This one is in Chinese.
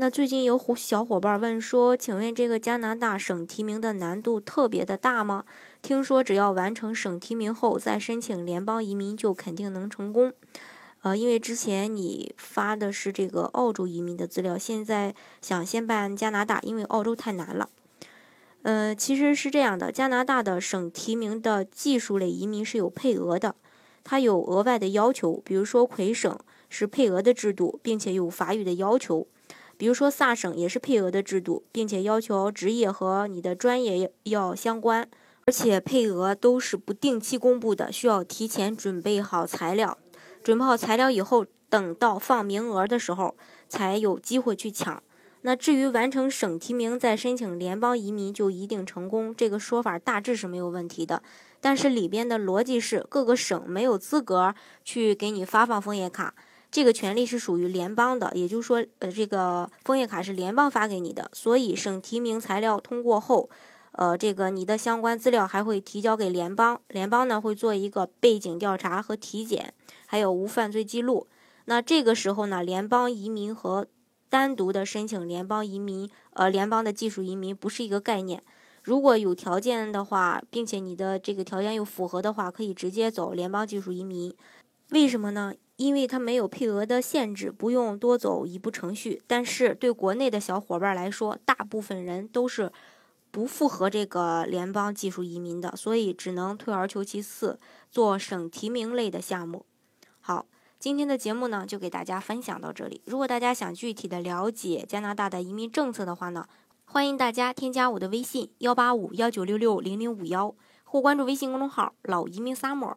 那最近有小伙伴问说，请问这个加拿大省提名的难度特别的大吗？听说只要完成省提名后再申请联邦移民就肯定能成功。呃，因为之前你发的是这个澳洲移民的资料，现在想先办加拿大，因为澳洲太难了。呃，其实是这样的，加拿大的省提名的技术类移民是有配额的，它有额外的要求，比如说魁省是配额的制度，并且有法语的要求。比如说萨省也是配额的制度，并且要求职业和你的专业要相关，而且配额都是不定期公布的，需要提前准备好材料。准备好材料以后，等到放名额的时候才有机会去抢。那至于完成省提名再申请联邦移民就一定成功，这个说法大致是没有问题的。但是里边的逻辑是各个省没有资格去给你发放枫叶卡。这个权利是属于联邦的，也就是说，呃，这个枫叶卡是联邦发给你的，所以省提名材料通过后，呃，这个你的相关资料还会提交给联邦，联邦呢会做一个背景调查和体检，还有无犯罪记录。那这个时候呢，联邦移民和单独的申请联邦移民，呃，联邦的技术移民不是一个概念。如果有条件的话，并且你的这个条件又符合的话，可以直接走联邦技术移民。为什么呢？因为它没有配额的限制，不用多走一步程序。但是对国内的小伙伴来说，大部分人都是不符合这个联邦技术移民的，所以只能退而求其次，做省提名类的项目。好，今天的节目呢，就给大家分享到这里。如果大家想具体的了解加拿大的移民政策的话呢，欢迎大家添加我的微信幺八五幺九六六零零五幺，或关注微信公众号“老移民 summer”。